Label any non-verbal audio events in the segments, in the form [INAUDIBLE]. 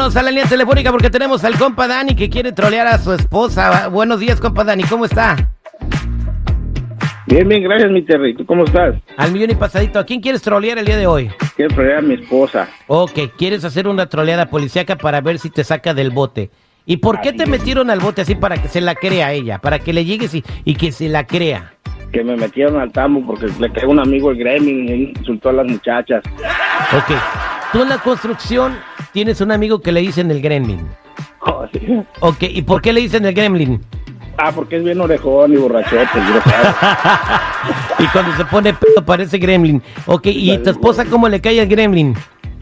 Vámonos a la línea telefónica porque tenemos al compa Dani que quiere trolear a su esposa. Buenos días, compa Dani, ¿cómo está? Bien, bien, gracias, mi Terry. ¿Tú cómo estás? Al millón y pasadito. ¿A quién quieres trolear el día de hoy? Quiero trolear a mi esposa. Ok, quieres hacer una troleada policíaca para ver si te saca del bote. ¿Y por qué te metieron al bote así para que se la crea ella? Para que le llegues y, y que se la crea. Que me metieron al tambo porque le cayó un amigo el gremlin y insultó a las muchachas. Ok, tú en la construcción tienes un amigo que le dicen el gremlin. Oh, sí. Ok, ¿y por qué le dicen el gremlin? Ah, porque es bien orejón y borrachote. y [LAUGHS] cuando se pone pedo parece gremlin. Ok, ¿y tu esposa cómo le cae al gremlin?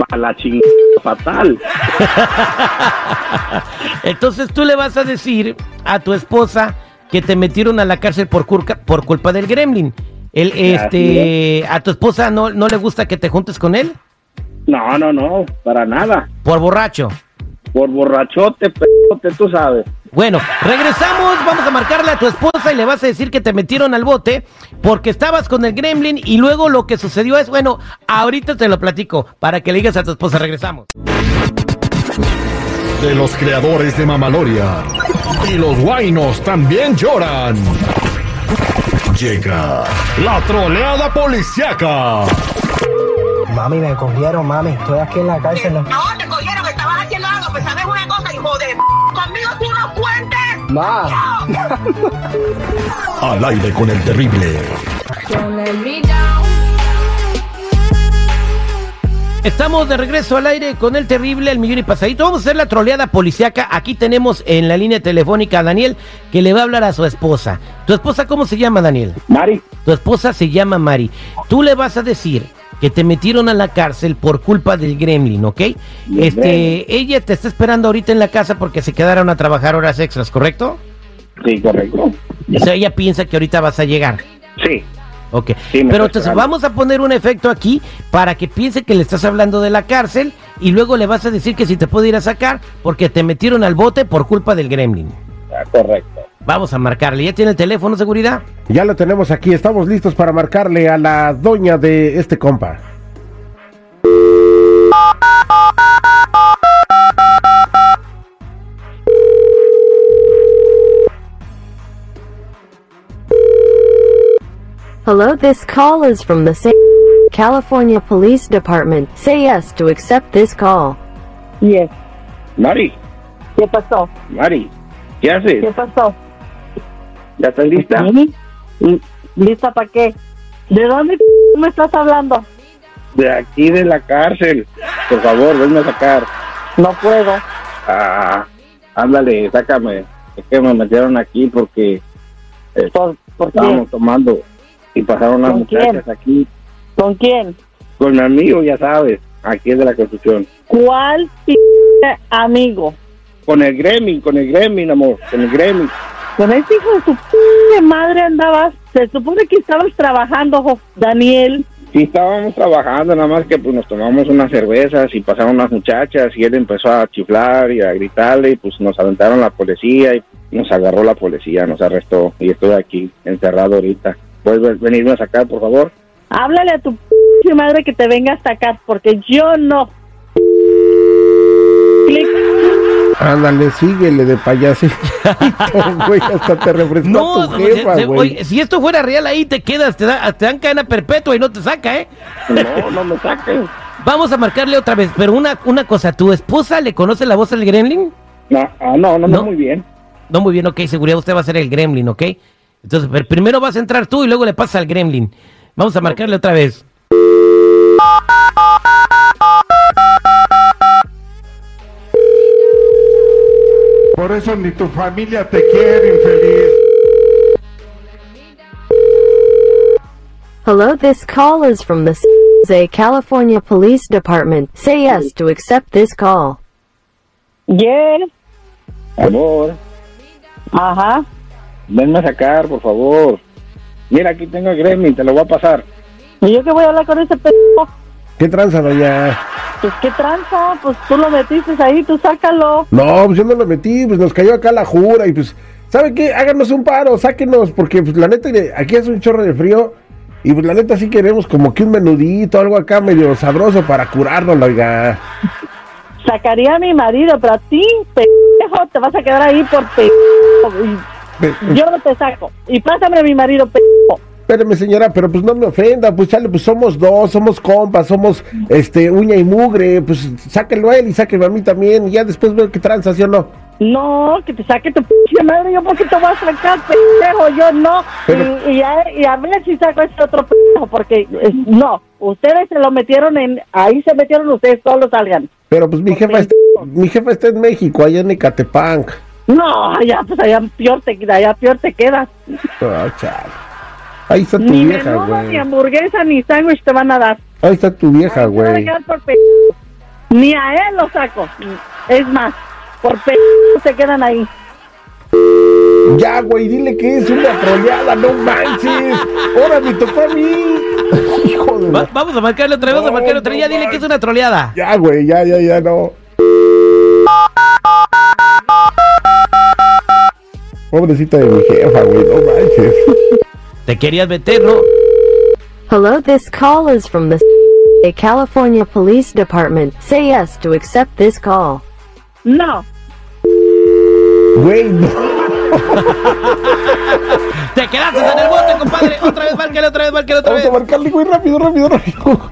Pa' la chingada fatal. [LAUGHS] Entonces tú le vas a decir a tu esposa que te metieron a la cárcel por, culpa- por culpa del gremlin. El, este, ¿A tu esposa no, no le gusta que te juntes con él? No, no, no, para nada. Por borracho. Por borrachote, pedote, tú sabes. Bueno, regresamos, vamos a marcarle a tu esposa y le vas a decir que te metieron al bote porque estabas con el gremlin y luego lo que sucedió es, bueno, ahorita te lo platico para que le digas a tu esposa, regresamos. de los creadores de Mamaloria. Y los guainos también lloran. Llega la troleada policiaca. Mami, me cogieron, mami. Estoy aquí en la cárcel. ¿no? No, te cogieron, que estabas haciendo algo, pues sabes una cosa, hijo de p***, conmigo tú no cuentes. Ma. Al aire con el terrible. Estamos de regreso al aire con el terrible, el millón y pasadito. Vamos a hacer la troleada policiaca. Aquí tenemos en la línea telefónica a Daniel que le va a hablar a su esposa. ¿Tu esposa cómo se llama, Daniel? Mari, Tu esposa se llama Mari. Tú le vas a decir que te metieron a la cárcel por culpa del gremlin, ¿ok? Este, ella te está esperando ahorita en la casa porque se quedaron a trabajar horas extras, ¿correcto? sí, correcto. O sea, ella piensa que ahorita vas a llegar. Sí, Ok, Sí, pero entonces vamos a poner un efecto aquí para que piense que le estás hablando de la cárcel y luego le vas a decir que si te puede ir a sacar porque te metieron al bote por culpa del gremlin. ah, correcto. Vamos a marcarle. ¿Ya tiene el teléfono, seguridad? Ya lo tenemos aquí, estamos listos para marcarle a la doña de este compa. Hello, this call is from the California Police Department. Say yes to accept this call. Yes. Mari, ¿Qué pasó? Mari, ¿qué ¿Qué haces? pasó? ¿Ya estás lista? ¿Y ¿Lista para qué? ¿De dónde me estás hablando? De aquí de la cárcel. Por favor, venme a sacar. No puedo. Ah, ándale, sácame. Es que me metieron aquí porque eh, ¿Por, por estábamos tomando y pasaron las ¿Con muchachas quién? aquí ¿Con quién? con mi amigo, ya sabes, aquí es de la construcción. ¿Cuál amigo? Con el gremlin, con el gremlin, amor, con el gremlin. Con ese hijo de su p madre andabas. Se supone que estabas trabajando, Daniel. Sí, estábamos trabajando, nada más que pues nos tomamos unas cervezas y pasaron las muchachas y él empezó a chiflar y a gritarle y pues nos aventaron la policía y nos agarró la policía, nos arrestó y estoy aquí encerrado ahorita. ¿Puedes ven- venirme a sacar, por favor? Háblale a tu p madre que te venga a sacar, porque yo no. Clic. Ándale, síguele de payasito, [LAUGHS] [LAUGHS] güey, hasta te refrescó No, tu jefa, se- se- güey. oye, si esto fuera real ahí te quedas, te, da- te dan cadena perpetua y no te saca, ¿eh? No, no me saquen. Vamos a marcarle otra vez, pero una, una cosa, ¿tu esposa le conoce la voz del gremlin? No, ah, no, no, no, ¿No? muy bien. No, muy bien, ok, seguridad, usted va a ser el gremlin, ¿ok? Entonces, pero primero vas a entrar tú y luego le pasa al gremlin. Vamos a marcarle otra vez. Por eso ni tu familia te quiere, infeliz. Hello, this call is from the Sa- California Police Department. Say yes to accept this call. Yes. Amor, Ajá. venme a sacar, por favor. Mira, aquí tengo el gremlin, te lo voy a pasar. ¿Y yo qué voy a hablar con ese p? ¿Qué tranza, doña? Pues qué tranza, pues tú lo metiste ahí, tú sácalo. No, pues yo no lo metí, pues nos cayó acá la jura y pues, ¿sabe qué? Háganos un paro, sáquenos, porque pues la neta, aquí hace un chorro de frío y pues la neta sí queremos como que un menudito, algo acá medio sabroso para curarnos, oiga. sacaría a mi marido, pero a ti, pendejo, te vas a quedar ahí por pendejo. Yo no te saco. Y pásame a mi marido, pendejo. Espérame, señora, pero pues no me ofenda, pues chale, pues somos dos, somos compas, somos este uña y mugre, pues sáquenlo a él y sáquenlo a mí también, y ya después veo qué tranza, ¿sí o no? No, que te saque tu pinche madre. Yo, ¿por qué te voy a sacar, pendejo? Yo no. Pero- Y, y a, y a ver si saco ese otro pendejo, porque eh, no. Ustedes se lo metieron en. Ahí se metieron ustedes, todos salgan. Pero pues mi jefa está, mi jefa está en México, allá en Ecatepec. No, allá, pues allá peor te, allá peor te quedas. Ahí está tu Ni vieja, güey. ni hamburguesa, ni sándwich te van a dar. Ahí está tu vieja, güey. Ni a él lo saco. Es más, por pe se quedan ahí. Ya, güey, dile que es una troleada, no manches. Ahora me tocó a mí. [LAUGHS] Hijo de Va- la- vamos a marcarle otra vez, vamos a marcarle otra vez. Ya dile que es una troleada. Ya, güey, ya, ya, ya, no. Pobrecita de mi jefa, güey, no manches. [LAUGHS] Te querías meter, ¿no? Hello, this call is from the California Police Department. Say yes to accept this call. No, Güey, no. Te quedaste en el bote, compadre. Otra vez, márcale, otra vez, márcale, otra Vamos vez. a marcarle, güey, rápido, rápido, rápido.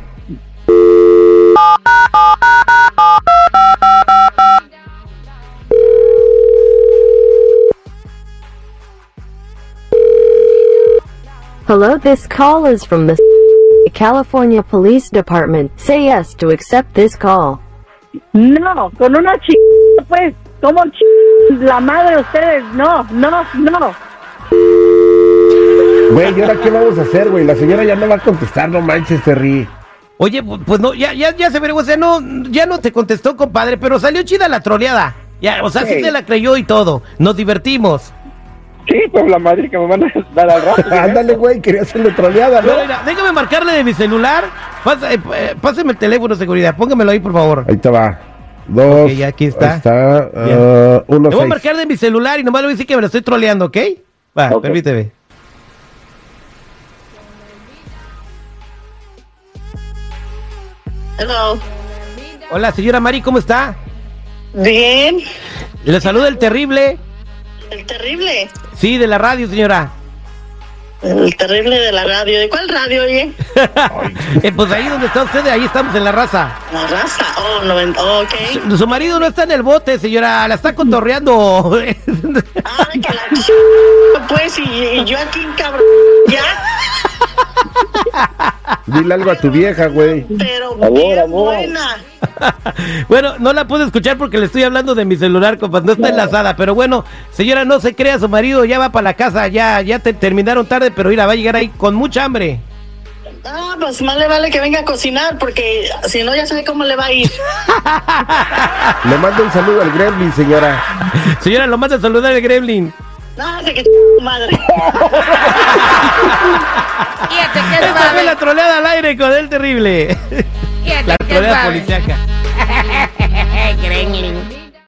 Hello, this call is from the California Police Department. Say yes to accept this call. no, con una chica, pues, como la madre de ustedes, no, no, no. Güey, ¿y ahora qué vamos a hacer, güey? La señora ya no va a contestar, no manches, Terry. Oye, pu- pues no, ya, ya, ya se averiguó, o sea, no, ya no te contestó, compadre, pero salió chida la troleada. Ya, o sea, sí Sí. se la creyó y todo. Nos divertimos. Sí, pues la madre que me van a dar al rato. [LAUGHS] Ándale, güey, quería hacerle troleada, ¿no? Mira, déjame marcarle de mi celular. Pasa- eh, eh, páseme el teléfono de seguridad, póngamelo ahí, por favor. Ahí te va. Dos. Ok, ya aquí está. Ahí está. ah, uno, Le voy a seis. marcar de mi celular y nomás le voy a decir que me lo estoy troleando, ¿ok? Va, Ok. permíteme. Hello. Hola, señora Mari, ¿cómo está? Bien. Le saluda el terrible. El terrible. Sí, de la radio, señora. El terrible de la radio. ¿De cuál radio, oye? [LAUGHS] Eh, pues ahí donde está usted, ahí estamos en la raza. La raza. Oh, noven- oh, ok. Su, su marido no está en el bote, señora, la está cotorreando. Ay, que la. Pues, y, y yo aquí, cabrón. Ya. [LAUGHS] Dile algo a tu vieja, güey. Pero Amor, bien amor. buena. [LAUGHS] bueno, no la puedo escuchar porque le estoy hablando de mi celular, compas, no está enlazada, pero bueno, señora, no se crea, su marido ya va para la casa, ya, ya te, terminaron tarde, pero mira, va a llegar ahí con mucha hambre. Ah, pues más le vale que venga a cocinar porque si no ya sabe cómo le va a ir. [LAUGHS] Le mando un saludo al Gremlin, señora. Señora, lo manda a saludar el Gremlin. No, se que tu madre. [LAUGHS] Fíjate que Esta sabe. fue la troleada al aire con el terrible. Fíjate la troleada sabe. policíaca. [LAUGHS] Gremlin.